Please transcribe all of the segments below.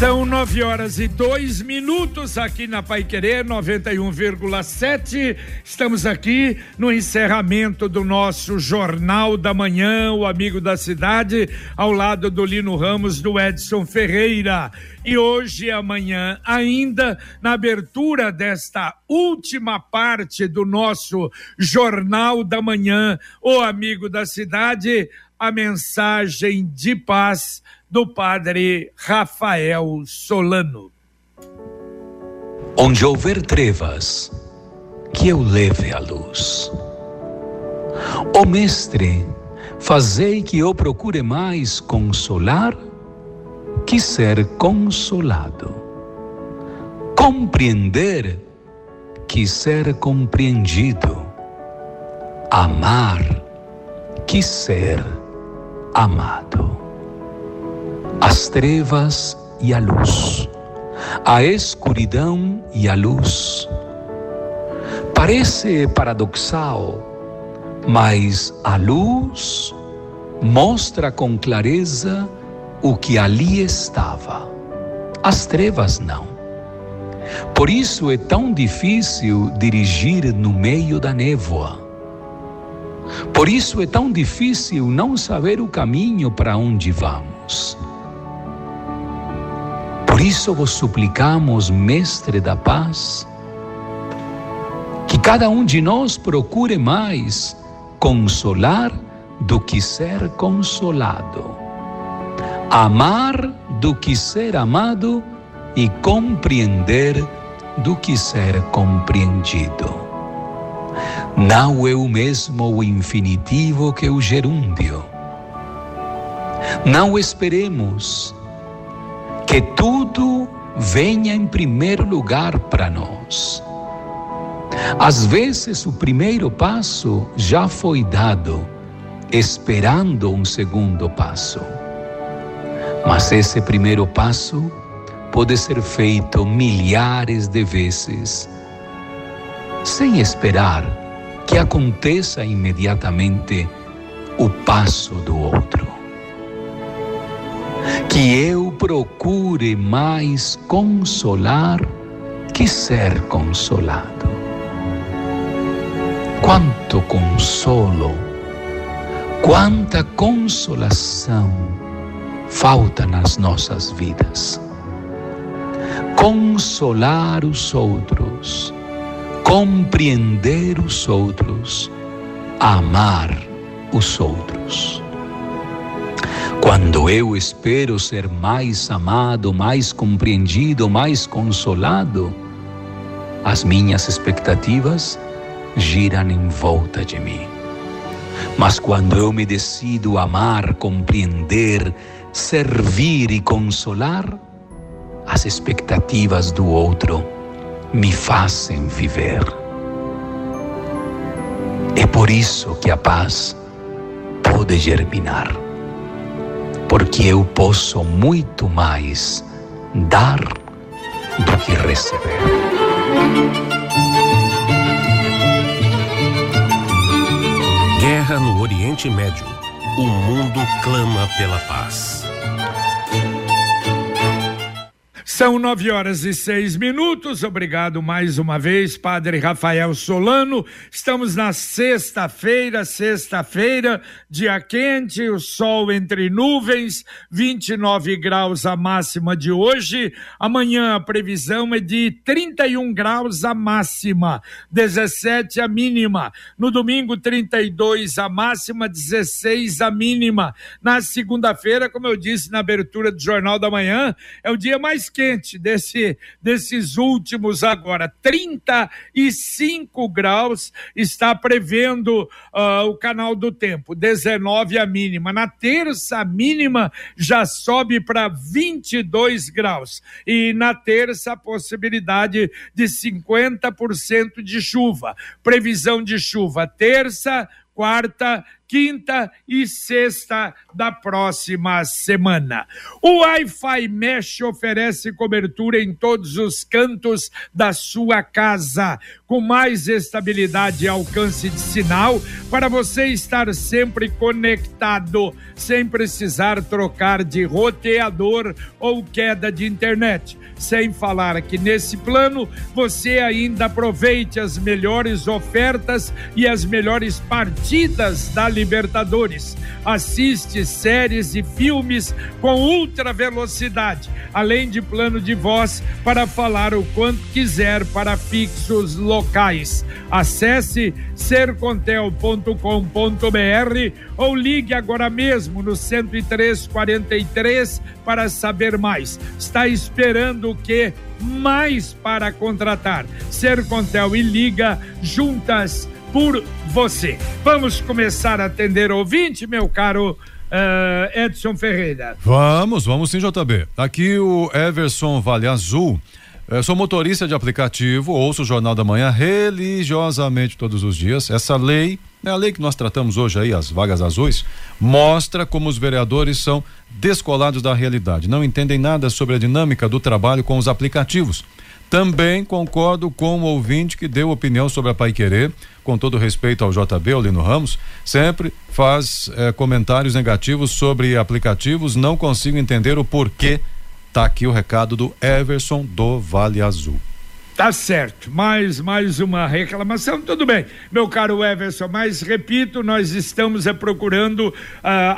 São nove horas e dois minutos aqui na Pai Querer 91,7. Estamos aqui no encerramento do nosso Jornal da Manhã, o Amigo da Cidade, ao lado do Lino Ramos, do Edson Ferreira. E hoje e amanhã, ainda na abertura desta última parte do nosso Jornal da Manhã, o Amigo da Cidade, a mensagem de paz do padre Rafael Solano. Onde houver trevas, que eu leve a luz. Ó Mestre, fazei que eu procure mais consolar que ser consolado. Compreender que ser compreendido. Amar que ser amado as trevas e a luz, a escuridão e a luz. Parece paradoxal, mas a luz mostra com clareza o que ali estava. As trevas não. Por isso é tão difícil dirigir no meio da névoa. Por isso é tão difícil não saber o caminho para onde vamos. Por isso vos suplicamos, Mestre da Paz, que cada um de nós procure mais consolar do que ser consolado, amar do que ser amado e compreender do que ser compreendido. Não é o mesmo o infinitivo que o gerúndio. Não esperemos que tudo venha em primeiro lugar para nós. Às vezes, o primeiro passo já foi dado, esperando um segundo passo. Mas esse primeiro passo pode ser feito milhares de vezes, sem esperar que aconteça imediatamente o passo do outro que eu procure mais consolar que ser consolado. Quanto consolo, quanta consolação falta nas nossas vidas. Consolar os outros, compreender os outros, amar os outros. Quando eu espero ser mais amado, mais compreendido, mais consolado, as minhas expectativas giram em volta de mim. Mas quando eu me decido amar, compreender, servir e consolar, as expectativas do outro me fazem viver. É por isso que a paz pode germinar porque eu posso muito mais dar do que receber. Guerra no Oriente Médio. O mundo clama pela paz. São nove horas e seis minutos. Obrigado mais uma vez, Padre Rafael Solano. Estamos na sexta-feira, sexta-feira, dia quente, o sol entre nuvens, 29 graus a máxima de hoje. Amanhã a previsão é de 31 graus a máxima, 17 a mínima. No domingo, 32 a máxima, 16 a mínima. Na segunda-feira, como eu disse na abertura do Jornal da Manhã, é o dia mais quente desse, desses últimos agora. 35 graus está prevendo uh, o canal do tempo, 19 a mínima. Na terça, a mínima já sobe para 22 graus. E na terça, a possibilidade de 50% de chuva. Previsão de chuva terça, quarta, quinta e sexta da próxima semana. O Wi-Fi Mesh oferece cobertura em todos os cantos da sua casa, com mais estabilidade e alcance de sinal para você estar sempre conectado, sem precisar trocar de roteador ou queda de internet. Sem falar que nesse plano você ainda aproveite as melhores ofertas e as melhores partidas da Libertadores. Assiste séries e filmes com ultra velocidade, além de plano de voz para falar o quanto quiser para fixos locais. Acesse sercontel.com.br ou ligue agora mesmo no 10343 para saber mais. Está esperando o que? Mais para contratar. Sercontel e Liga juntas por você. Vamos começar a atender ouvinte, meu caro uh, Edson Ferreira. Vamos, vamos sim, JB. Aqui o Everson Vale Azul. Eu sou motorista de aplicativo, ouço o Jornal da Manhã religiosamente todos os dias. Essa lei, é a lei que nós tratamos hoje aí, as vagas azuis, mostra como os vereadores são descolados da realidade, não entendem nada sobre a dinâmica do trabalho com os aplicativos. Também concordo com o ouvinte que deu opinião sobre a Pai Querer, com todo respeito ao JB, o Lino Ramos, sempre faz eh, comentários negativos sobre aplicativos, não consigo entender o porquê. Tá aqui o recado do Everson do Vale Azul. Tá certo, mais, mais uma reclamação, tudo bem, meu caro Everson, mas repito, nós estamos é, procurando uh,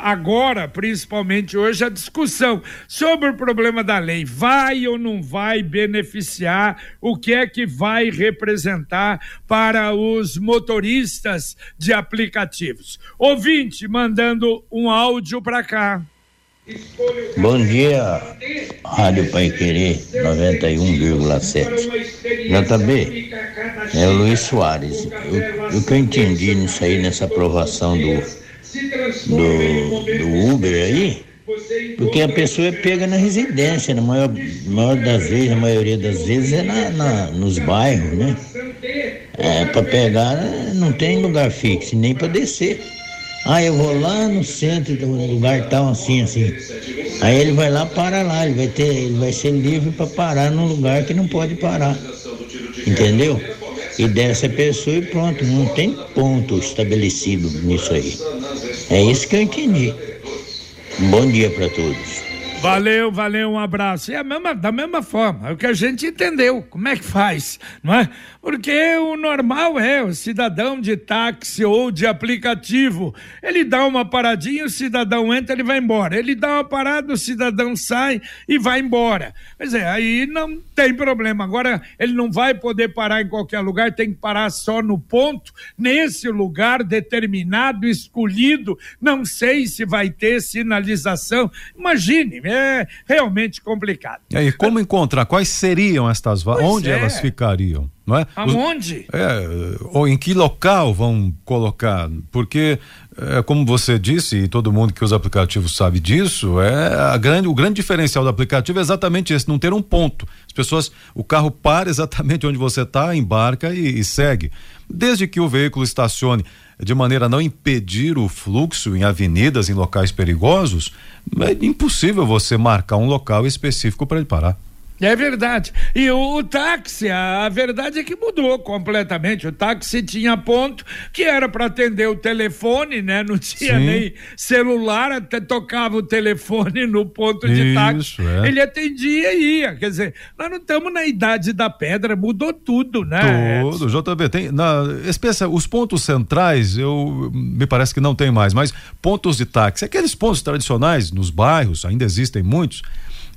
agora, principalmente hoje, a discussão sobre o problema da lei. Vai ou não vai beneficiar? O que é que vai representar para os motoristas de aplicativos? Ouvinte mandando um áudio para cá. Bom dia, Rádio Pai Querer 91,7. JB, é o Luiz Soares. O, o que eu entendi nisso aí, nessa aprovação do, do, do Uber aí, porque a pessoa é pega na residência, na maior, maior das vezes, a maioria das vezes é na, na nos bairros, né? É, para pegar não tem lugar fixo, nem para descer. Ah, eu vou lá no centro do lugar tal, assim, assim. Aí ele vai lá, para lá, ele vai ter, ele vai ser livre para parar num lugar que não pode parar. Entendeu? E desce a pessoa e pronto, não tem ponto estabelecido nisso aí. É isso que eu entendi. Um bom dia para todos. Valeu, valeu, um abraço. É mesma, da mesma forma, é o que a gente entendeu. Como é que faz, não é? Porque o normal é o cidadão de táxi ou de aplicativo. Ele dá uma paradinha, o cidadão entra, ele vai embora. Ele dá uma parada, o cidadão sai e vai embora. Pois é, aí não tem problema. Agora, ele não vai poder parar em qualquer lugar, tem que parar só no ponto, nesse lugar determinado, escolhido. Não sei se vai ter sinalização. Imagine, é realmente complicado. E aí, como encontrar? Quais seriam estas vagas? Onde é. elas ficariam? Não é? Aonde? é, ou em que local vão colocar? Porque, é, como você disse, e todo mundo que usa aplicativo sabe disso, é a grande, o grande diferencial do aplicativo é exatamente esse, não ter um ponto. As pessoas, o carro para exatamente onde você está, embarca e, e segue. Desde que o veículo estacione de maneira a não impedir o fluxo em avenidas, em locais perigosos, é impossível você marcar um local específico para ele parar. É verdade. E o, o, táxi, a, verdade é que mudou completamente. O táxi tinha ponto que era para atender o telefone, né? Não tinha Sim. nem celular, até tocava o telefone no ponto de Isso, táxi. É. Ele atendia e ia. Quer dizer, nós não estamos na idade da pedra, mudou tudo, né? Tudo, JB. Tem, na, os pontos centrais, eu me parece que não tem mais, mas pontos de táxi, aqueles pontos tradicionais nos bairros, ainda existem muitos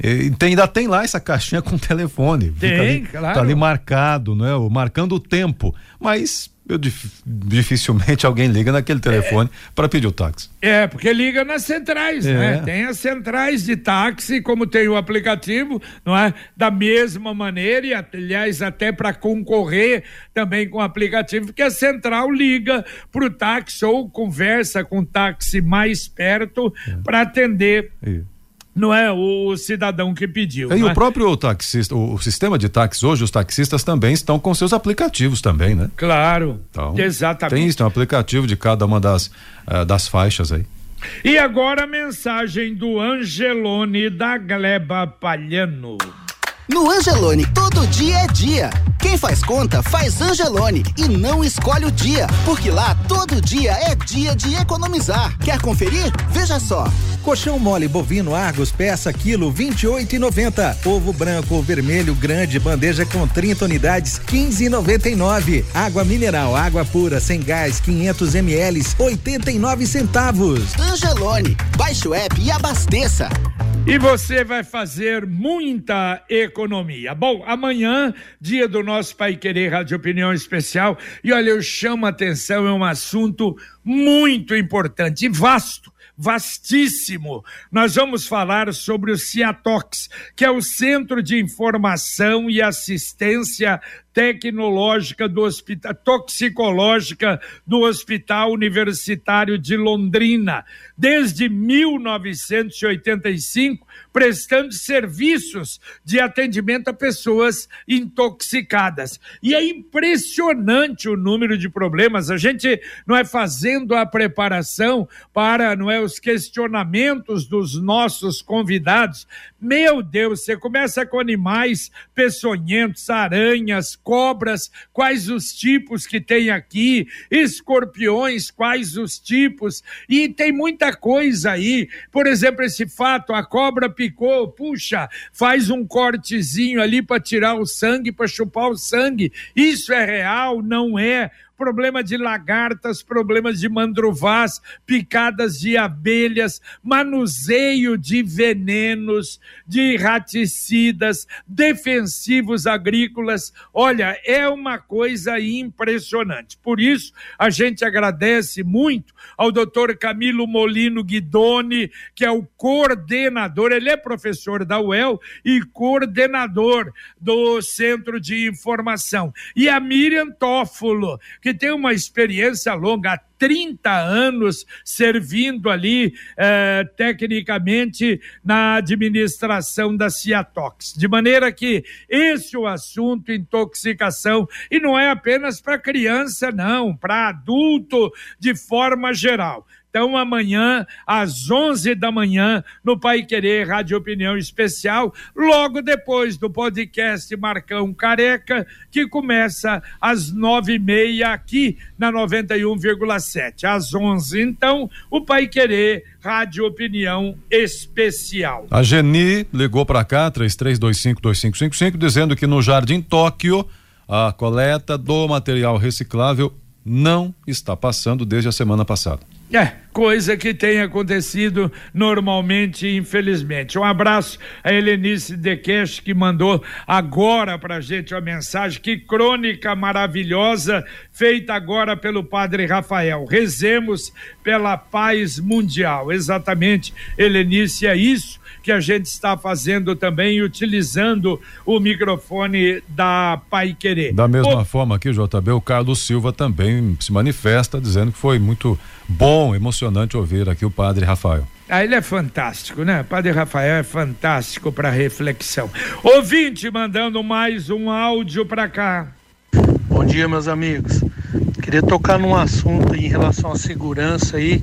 e tem, ainda tem lá essa caixinha com telefone. Tem, ali, claro. Tá ali marcado, né? Marcando o tempo. Mas eu, dificilmente alguém liga naquele telefone é, para pedir o táxi. É, porque liga nas centrais, é. né? Tem as centrais de táxi, como tem o aplicativo, não é? Da mesma maneira, e aliás, até para concorrer também com o aplicativo, que a central liga para o táxi ou conversa com o táxi mais perto é. para atender. Isso não é o, cidadão que pediu. E o é? próprio taxista, o, o, sistema de táxis hoje, os taxistas também estão com seus aplicativos também, né? Claro. Então, exatamente. Tem isso, tem um aplicativo de cada uma das, uh, das faixas aí. E agora a mensagem do Angelone da Gleba Palhano. No Angelone, todo dia é dia. Quem faz conta faz Angelone e não escolhe o dia, porque lá todo dia é dia de economizar. Quer conferir? Veja só. Colchão mole bovino Argos peça quilo 28,90. Ovo branco ou vermelho grande bandeja com 30 unidades 15,99. Água mineral água pura sem gás 500 ml 89 centavos. Angelone, baixe o app e abasteça. E você vai fazer muita economia. Bom, amanhã, dia do nosso Pai Querer Rádio Opinião Especial, e olha, eu chamo a atenção, é um assunto muito importante e vasto vastíssimo. Nós vamos falar sobre o CIATOX, que é o Centro de Informação e Assistência tecnológica do hospital, toxicológica do Hospital Universitário de Londrina, desde 1985, prestando serviços de atendimento a pessoas intoxicadas. E é impressionante o número de problemas. A gente não é fazendo a preparação para, não é, os questionamentos dos nossos convidados. Meu Deus, você começa com animais peçonhentos, aranhas, cobras, quais os tipos que tem aqui, escorpiões, quais os tipos, e tem muita coisa aí. Por exemplo, esse fato, a cobra picou, puxa, faz um cortezinho ali para tirar o sangue, para chupar o sangue. Isso é real? Não é? Problema de lagartas, problemas de mandruvás, picadas de abelhas, manuseio de venenos, de raticidas, defensivos agrícolas. Olha, é uma coisa impressionante. Por isso, a gente agradece muito ao doutor Camilo Molino Guidoni, que é o coordenador, ele é professor da UEL e coordenador do Centro de Informação. E a Miriam Toffolo, que tem uma experiência longa, há 30 anos servindo ali eh, tecnicamente na administração da Ciatox. De maneira que esse é o assunto intoxicação e não é apenas para criança, não, para adulto de forma geral. Então, amanhã, às 11 da manhã, no Pai Querer Rádio Opinião Especial, logo depois do podcast Marcão Careca, que começa às nove e meia aqui na 91,7. Às 11, então, o Pai Querer Rádio Opinião Especial. A Geni ligou para cá, 33252555, dizendo que no Jardim Tóquio, a coleta do material reciclável não está passando desde a semana passada. É, coisa que tem acontecido normalmente, infelizmente. Um abraço a Helenice Dequeche, que mandou agora pra gente a mensagem. Que crônica maravilhosa, feita agora pelo padre Rafael. Rezemos pela paz mundial. Exatamente, Helenice, é isso que a gente está fazendo também, utilizando o microfone da Pai Querer. Da mesma o... forma aqui, JB, o Carlos Silva também se manifesta dizendo que foi muito bom, emocionante ouvir aqui o padre Rafael. Ah, ele é fantástico, né? Padre Rafael é fantástico para reflexão. Ouvinte mandando mais um áudio para cá. Bom dia, meus amigos. Queria tocar num assunto em relação à segurança aí.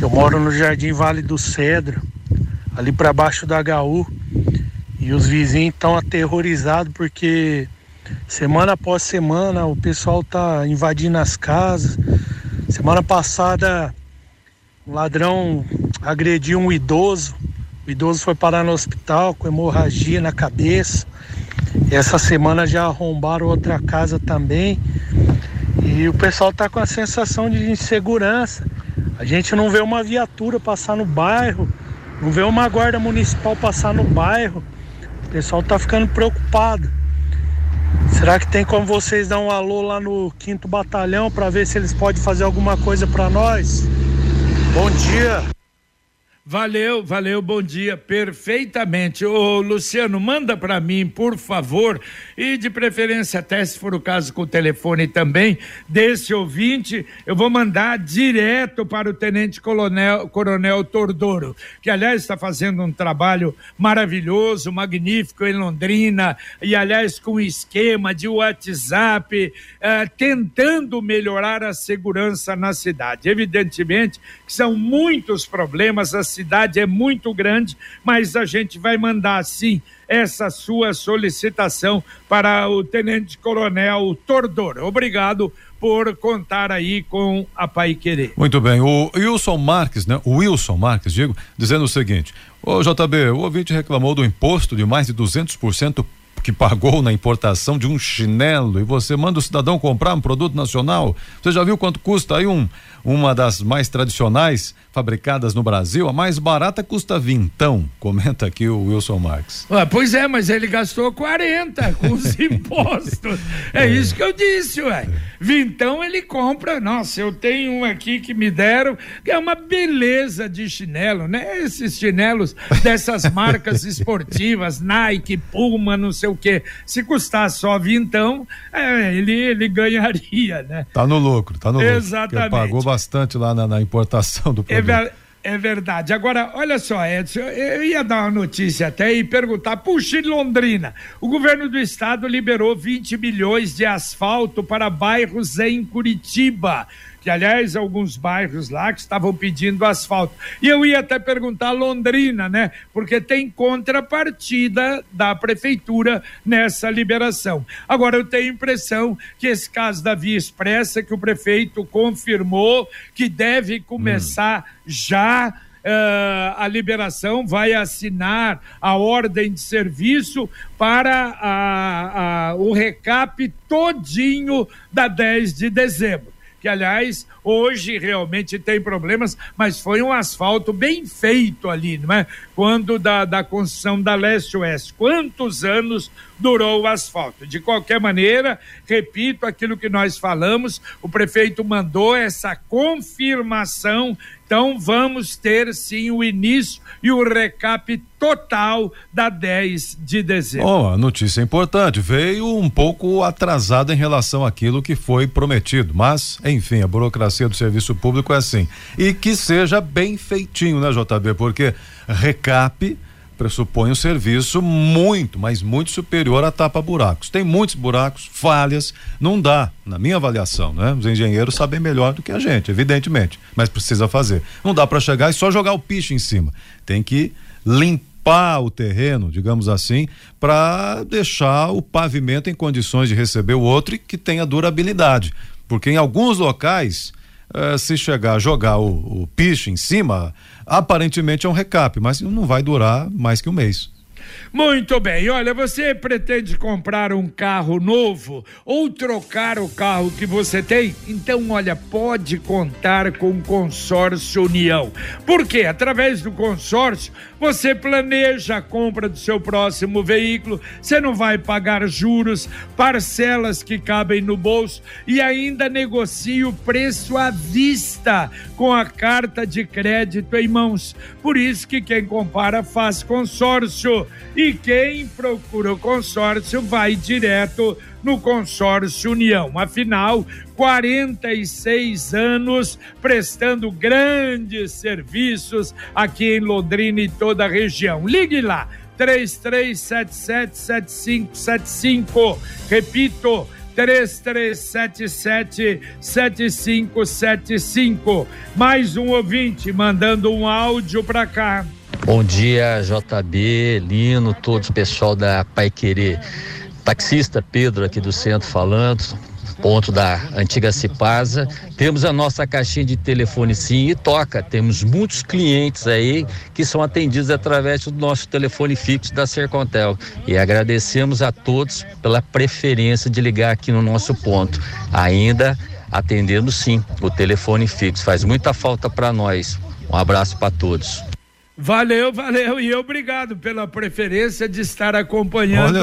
Eu moro no Jardim Vale do Cedro ali para baixo da HU. E os vizinhos estão aterrorizados porque semana após semana o pessoal tá invadindo as casas. Semana passada um ladrão agrediu um idoso. O idoso foi parar no hospital com hemorragia na cabeça. E essa semana já arrombaram outra casa também. E o pessoal tá com a sensação de insegurança. A gente não vê uma viatura passar no bairro não vê uma guarda municipal passar no bairro. O pessoal tá ficando preocupado. Será que tem como vocês dar um alô lá no quinto batalhão para ver se eles podem fazer alguma coisa para nós? Bom dia. Valeu, valeu, bom dia, perfeitamente. Ô, Luciano, manda para mim, por favor, e de preferência, até se for o caso com o telefone também, desse ouvinte, eu vou mandar direto para o Tenente Coronel, Coronel Tordoro, que aliás está fazendo um trabalho maravilhoso, magnífico em Londrina, e aliás com esquema de WhatsApp, eh, tentando melhorar a segurança na cidade. Evidentemente que são muitos problemas, a cidade é muito grande, mas a gente vai mandar sim essa sua solicitação para o Tenente Coronel Tordor. Obrigado por contar aí com a Pai Querer. Muito bem. O Wilson Marques, né? O Wilson Marques, digo, dizendo o seguinte: Ô JB, o ouvinte reclamou do imposto de mais de 200% que pagou na importação de um chinelo e você manda o cidadão comprar um produto nacional. Você já viu quanto custa aí um uma das mais tradicionais fabricadas no Brasil, a mais barata custa vintão, comenta aqui o Wilson Marques. Ah, pois é, mas ele gastou 40 com os impostos. É, é, isso que eu disse, ué. Vintão ele compra, nossa, eu tenho um aqui que me deram, que é uma beleza de chinelo, né? Esses chinelos dessas marcas esportivas, Nike, Puma, não sei o quê. Se custar só vintão, é, ele, ele ganharia, né? Tá no lucro, tá no lucro. Exatamente. Pagou bastante lá na, na importação do é produto. É, é, verdade. Agora, olha só, Edson, eu ia dar uma notícia até e perguntar, puxa, em Londrina, o governo do estado liberou 20 milhões de asfalto para bairros em Curitiba que aliás alguns bairros lá que estavam pedindo asfalto. E eu ia até perguntar Londrina, né? Porque tem contrapartida da prefeitura nessa liberação. Agora eu tenho a impressão que esse caso da Via Expressa que o prefeito confirmou que deve começar hum. já Uh, a liberação vai assinar a ordem de serviço para a, a, o recap todinho da 10 de dezembro que aliás hoje realmente tem problemas, mas foi um asfalto bem feito ali, não é? Quando da, da construção da leste-oeste. Quantos anos durou o asfalto? De qualquer maneira, repito aquilo que nós falamos, o prefeito mandou essa confirmação então vamos ter sim o início e o recap total da 10 de dezembro. Bom, a notícia importante, veio um pouco atrasada em relação àquilo que foi prometido, mas enfim, a burocracia do serviço público é assim. E que seja bem feitinho, né, JB? Porque recap pressupõe um serviço muito, mas muito superior a tapa-buracos. Tem muitos buracos, falhas, não dá, na minha avaliação, né? Os engenheiros sabem melhor do que a gente, evidentemente, mas precisa fazer. Não dá para chegar e só jogar o picho em cima. Tem que limpar o terreno, digamos assim, para deixar o pavimento em condições de receber o outro e que tenha durabilidade. Porque em alguns locais, eh, se chegar a jogar o, o picho em cima, aparentemente é um recap, mas não vai durar mais que um mês. Muito bem, olha, você pretende comprar um carro novo ou trocar o carro que você tem? Então, olha, pode contar com o Consórcio União. Porque através do consórcio você planeja a compra do seu próximo veículo, você não vai pagar juros, parcelas que cabem no bolso e ainda negocia o preço à vista com a carta de crédito em mãos. Por isso que quem compara faz consórcio e quem procura o consórcio vai direto no consórcio União. Afinal, 46 anos prestando grandes serviços aqui em Londrina e toda a região. Ligue lá, 33777575. Repito, 3377-7575. Mais um ouvinte mandando um áudio para cá. Bom dia, JB, Lino, todos pessoal da Pai Querer. Taxista Pedro aqui do centro falando, ponto da antiga Cipasa. Temos a nossa caixinha de telefone sim e toca. Temos muitos clientes aí que são atendidos através do nosso telefone fixo da Sercontel. E agradecemos a todos pela preferência de ligar aqui no nosso ponto. Ainda atendendo sim o telefone fixo. Faz muita falta para nós. Um abraço para todos. Valeu, valeu e obrigado pela preferência de estar acompanhando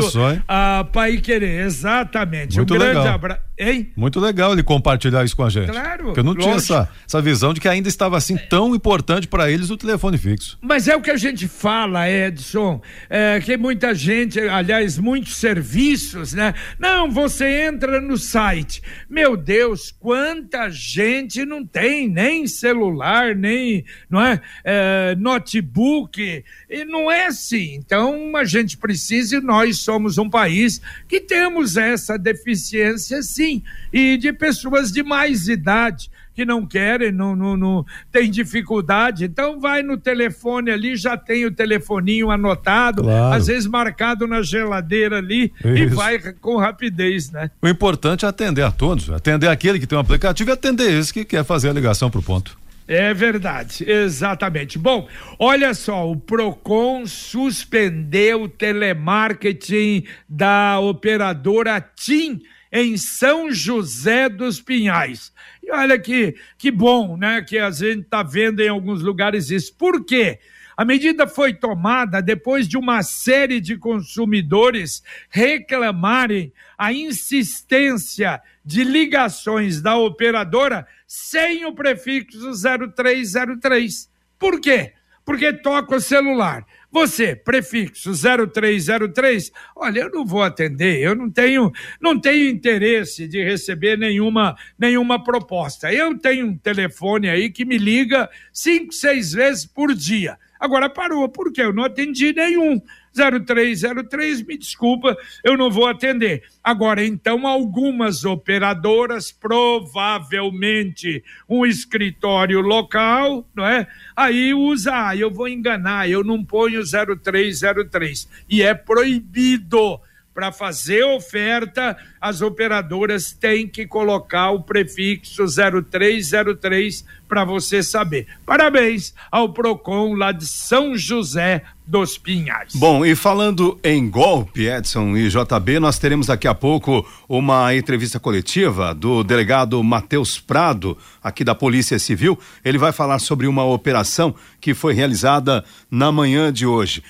a Pai Querer. Exatamente. Muito um grande abraço. Hein? Muito legal ele compartilhar isso com a gente. Claro. Porque eu não tinha lógico. essa, essa visão de que ainda estava assim tão importante para eles o telefone fixo. Mas é o que a gente fala, Edson, é, que muita gente, aliás, muitos serviços, né? Não, você entra no site. Meu Deus, quanta gente não tem nem celular, nem, não é, é notebook. E não é assim. Então a gente precisa, e nós somos um país que temos essa deficiência, sim, e de pessoas de mais idade que não querem, não, não, não tem dificuldade. Então vai no telefone ali, já tem o telefoninho anotado, Claro. às vezes marcado na geladeira ali e Isso. vai com rapidez, né? O importante é atender a todos, atender aquele que tem um aplicativo e atender esse que quer fazer a ligação pro ponto. É verdade, exatamente. Bom, olha só, o Procon suspendeu o telemarketing da operadora TIM em São José dos Pinhais. E olha que, que bom, né? Que a gente está vendo em alguns lugares isso. Por quê? A medida foi tomada depois de uma série de consumidores reclamarem a insistência de ligações da operadora sem o prefixo 0303. Por quê? Porque toca o celular. Você, prefixo 0303, olha, eu não vou atender, eu não tenho, não tenho interesse de receber nenhuma, nenhuma proposta. Eu tenho um telefone aí que me liga cinco, seis vezes por dia. Agora parou, porque eu não atendi nenhum. 0303, me desculpa, eu não vou atender. Agora, então, algumas operadoras, provavelmente um escritório local, não é? Aí usa, ah, eu vou enganar, eu não ponho 0303. E é proibido. Para fazer oferta, as operadoras têm que colocar o prefixo 0303 para você saber. Parabéns ao Procon lá de São José dos Pinhais. Bom, e falando em golpe, Edson e JB, nós teremos daqui a pouco uma entrevista coletiva do delegado Matheus Prado, aqui da Polícia Civil. Ele vai falar sobre uma operação que foi realizada na manhã de hoje.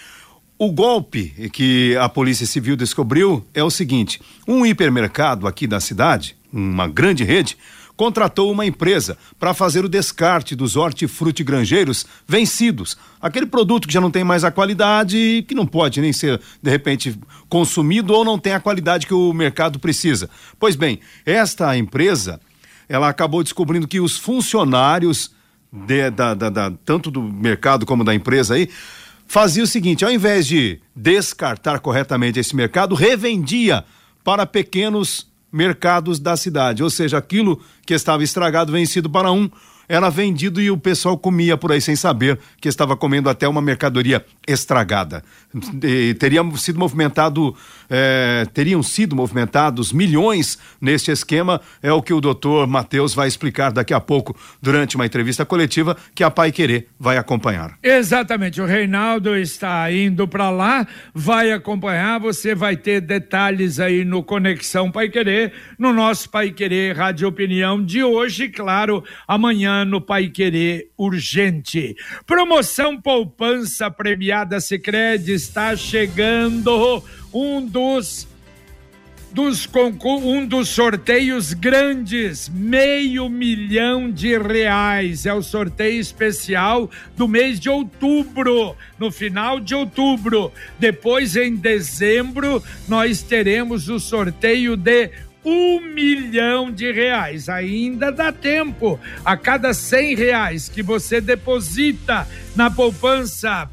O golpe que a Polícia Civil descobriu é o seguinte: um hipermercado aqui da cidade, uma grande rede, contratou uma empresa para fazer o descarte dos hortifrutigranjeiros vencidos. Aquele produto que já não tem mais a qualidade que não pode nem ser, de repente, consumido ou não tem a qualidade que o mercado precisa. Pois bem, esta empresa, ela acabou descobrindo que os funcionários de- da- da- da- tanto do mercado como da empresa aí, fazia o seguinte: ao invés de descartar corretamente esse mercado, revendia para pequenos mercados da cidade. Ou seja, aquilo que estava estragado, vencido para um, era vendido e o pessoal comia por aí sem saber que estava comendo até uma mercadoria estragada. E sido movimentado, eh, teriam sido movimentados milhões neste esquema, é o que o doutor Matheus vai explicar daqui a pouco durante uma entrevista coletiva que a Pai Querer vai acompanhar. Exatamente, o Reinaldo está indo para lá, vai acompanhar, você vai ter detalhes aí no Conexão Pai Querer, no nosso Pai Querer Rádio Opinião de hoje, claro, amanhã no Pai Querer Urgente. Promoção Poupança Premiada Sicredi está chegando um dos dos um dos sorteios grandes, meio milhão de reais. É o sorteio especial do mês de outubro, no final de outubro. Depois, em dezembro, nós teremos o sorteio de um milhão de reais. Ainda dá tempo. A cada cem reais que você deposita na poupança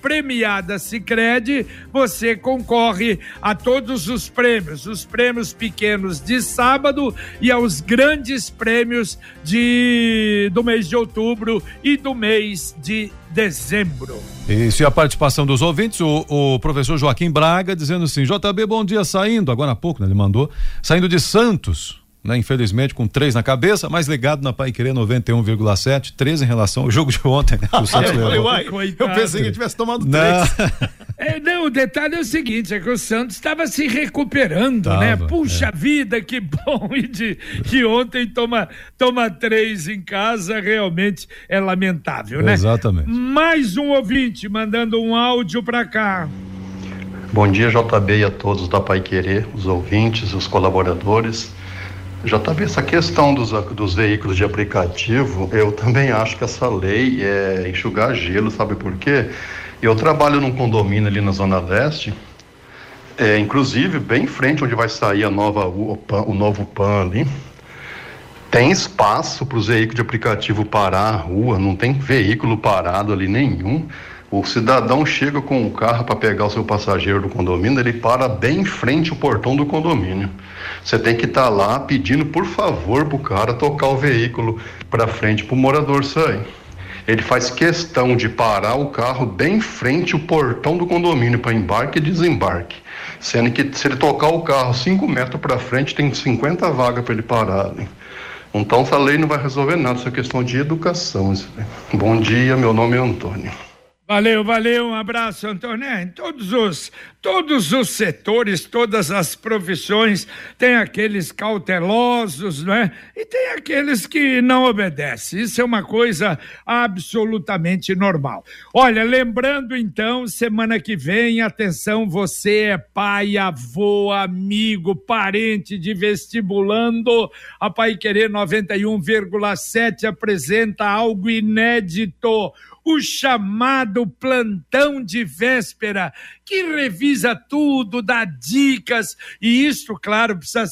premiada Sicredi, você concorre a todos os prêmios, os prêmios pequenos de sábado e aos grandes prêmios de do mês de outubro e do mês de dezembro. Isso, e a participação dos ouvintes, o, o professor Joaquim Braga dizendo assim, JB, bom dia, saindo, agora há pouco, né, ele mandou, saindo de Santos, né, infelizmente com três na cabeça, mas ligado na Pai Querer 91,7, três em relação ao jogo de ontem, né, que o Santos eu falei, uai, eu pensei que eu tivesse tomado Não. três. É, não, o detalhe é o seguinte, é que o Santos estava se recuperando, Tava, né? Puxa é. vida, que bom! E, de, e ontem toma, toma três em casa, realmente é lamentável, né? Exatamente. Mais um ouvinte mandando um áudio para cá. Bom dia, JB, e a todos da Pai Querer, os ouvintes, os colaboradores. JB, essa questão dos, dos veículos de aplicativo, eu também acho que essa lei é enxugar gelo, sabe por quê? Eu trabalho num condomínio ali na Zona Leste, é, inclusive bem em frente onde vai sair a nova, o, o novo PAN ali, tem espaço para os veículos de aplicativo parar a rua, não tem veículo parado ali nenhum. O cidadão chega com o carro para pegar o seu passageiro do condomínio, ele para bem em frente ao portão do condomínio. Você tem que estar tá lá pedindo, por favor, para o cara tocar o veículo para frente para o morador sair. Ele faz questão de parar o carro bem em frente ao portão do condomínio para embarque e desembarque. Sendo que se ele tocar o carro 5 metros para frente, tem 50 vagas para ele parar. Então essa lei não vai resolver nada, isso é questão de educação. Bom dia, meu nome é Antônio. Valeu, valeu, um abraço, Antônio. Em todos os, todos os setores, todas as profissões, tem aqueles cautelosos, não é? E tem aqueles que não obedecem. Isso é uma coisa absolutamente normal. Olha, lembrando então, semana que vem, atenção, você é pai, avô, amigo, parente de vestibulando, a Pai Querer 91,7 apresenta algo inédito o chamado plantão de véspera, que revisa tudo, dá dicas, e isso, claro, precisa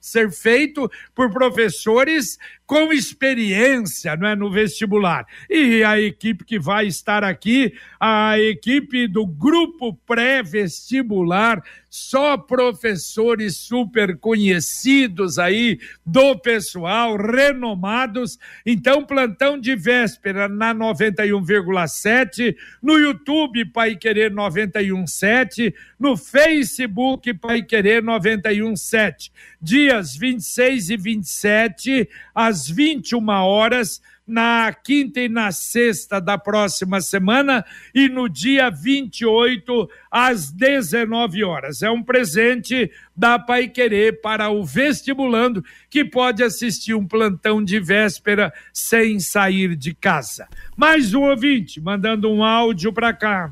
ser feito por professores com experiência não é, no vestibular. E a equipe que vai estar aqui, a equipe do grupo pré-vestibular, só professores super conhecidos aí do pessoal, renomados. Então, plantão de véspera na 91,7, no YouTube Pai Querer 91,7, no Facebook Pai Querer 91,7. Dias 26 e 27, às 21 horas na quinta e na sexta da próxima semana e no dia 28 às 19 horas. É um presente da Pai Querer para o vestibulando que pode assistir um plantão de véspera sem sair de casa. Mais um ouvinte mandando um áudio para cá.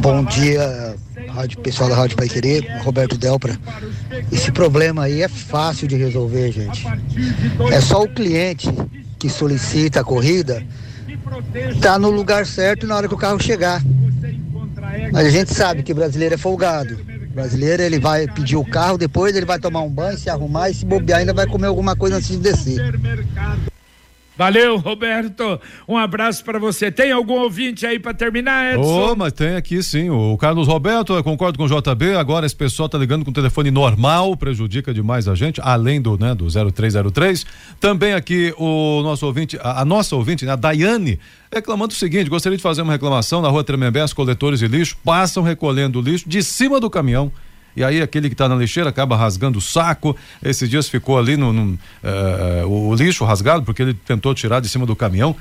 Bom dia, rádio, pessoal da Rádio Pai Querer, Roberto Delpra. Esse problema aí é fácil de resolver, gente. É só o cliente que solicita a corrida tá no lugar certo na hora que o carro chegar. Mas a gente sabe que brasileiro é folgado. Brasileiro ele vai pedir o carro, depois ele vai tomar um banho, se arrumar e se bobear ainda vai comer alguma coisa antes de descer. Valeu, Roberto. Um abraço para você. Tem algum ouvinte aí para terminar, Edson? Oh, mas tem aqui sim. O Carlos Roberto, eu concordo com o JB. Agora esse pessoal tá ligando com o telefone normal, prejudica demais a gente, além do, né, do 0303. Também aqui o nosso ouvinte, a, a nossa ouvinte, né, a Daiane, reclamando o seguinte: gostaria de fazer uma reclamação na rua Tremembé, coletores de lixo passam recolhendo o lixo de cima do caminhão e aí aquele que está na lixeira acaba rasgando o saco. Esses dias ficou ali no, no uh, o lixo rasgado porque ele tentou tirar de cima do caminhão.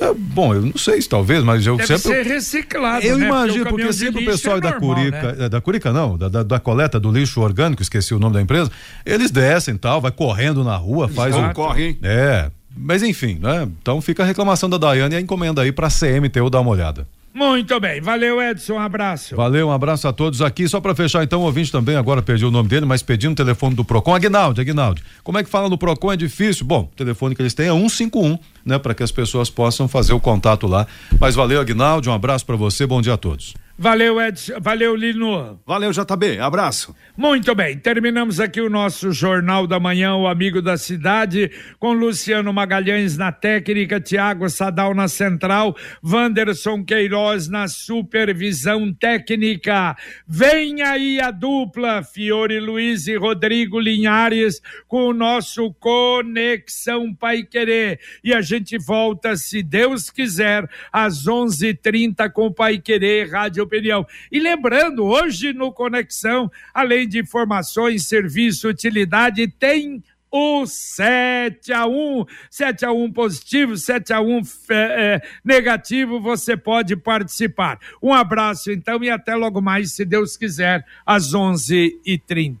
É, bom, eu não sei se talvez, mas eu Deve sempre. ser reciclado. Eu né? imagino, porque, porque sempre o pessoal é da normal, Curica, né? da Curica não, da, da, da, coleta do lixo orgânico, esqueci o nome da empresa, eles descem tal, vai correndo na rua, faz um. Corre, hein? É. Mas enfim, né? Então fica a reclamação da Daiane e a encomenda aí pra CMTU dar uma olhada. Muito bem, valeu Edson, um abraço. Valeu, um abraço a todos aqui. Só para fechar então, o ouvinte também, agora perdi o nome dele, mas pedindo o telefone do Procon. Aguinaldo, Aguinaldo, como é que fala no Procon? É difícil? Bom, o telefone que eles têm é 151, né, para que as pessoas possam fazer o contato lá. Mas valeu, Aguinaldo, um abraço para você, bom dia a todos. Valeu, Edson. Valeu, Lino. Valeu, JB. Abraço. Muito bem. Terminamos aqui o nosso Jornal da Manhã, o Amigo da Cidade, com Luciano Magalhães na técnica, Tiago Sadal na central, Wanderson Queiroz na supervisão técnica. Vem aí a dupla, Fiore Luiz e Rodrigo Linhares, com o nosso Conexão Pai Querer. E a gente volta, se Deus quiser, às 11:30 com o Pai Querer, Rádio opinião. E lembrando, hoje no Conexão, além de informações, serviço, utilidade, tem o 7 a 1 7 a 1 positivo, 7 a 1 é, é, negativo, você pode participar. Um abraço então e até logo mais, se Deus quiser, às 11h30.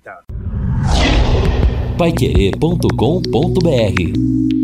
Paiquerê.com.br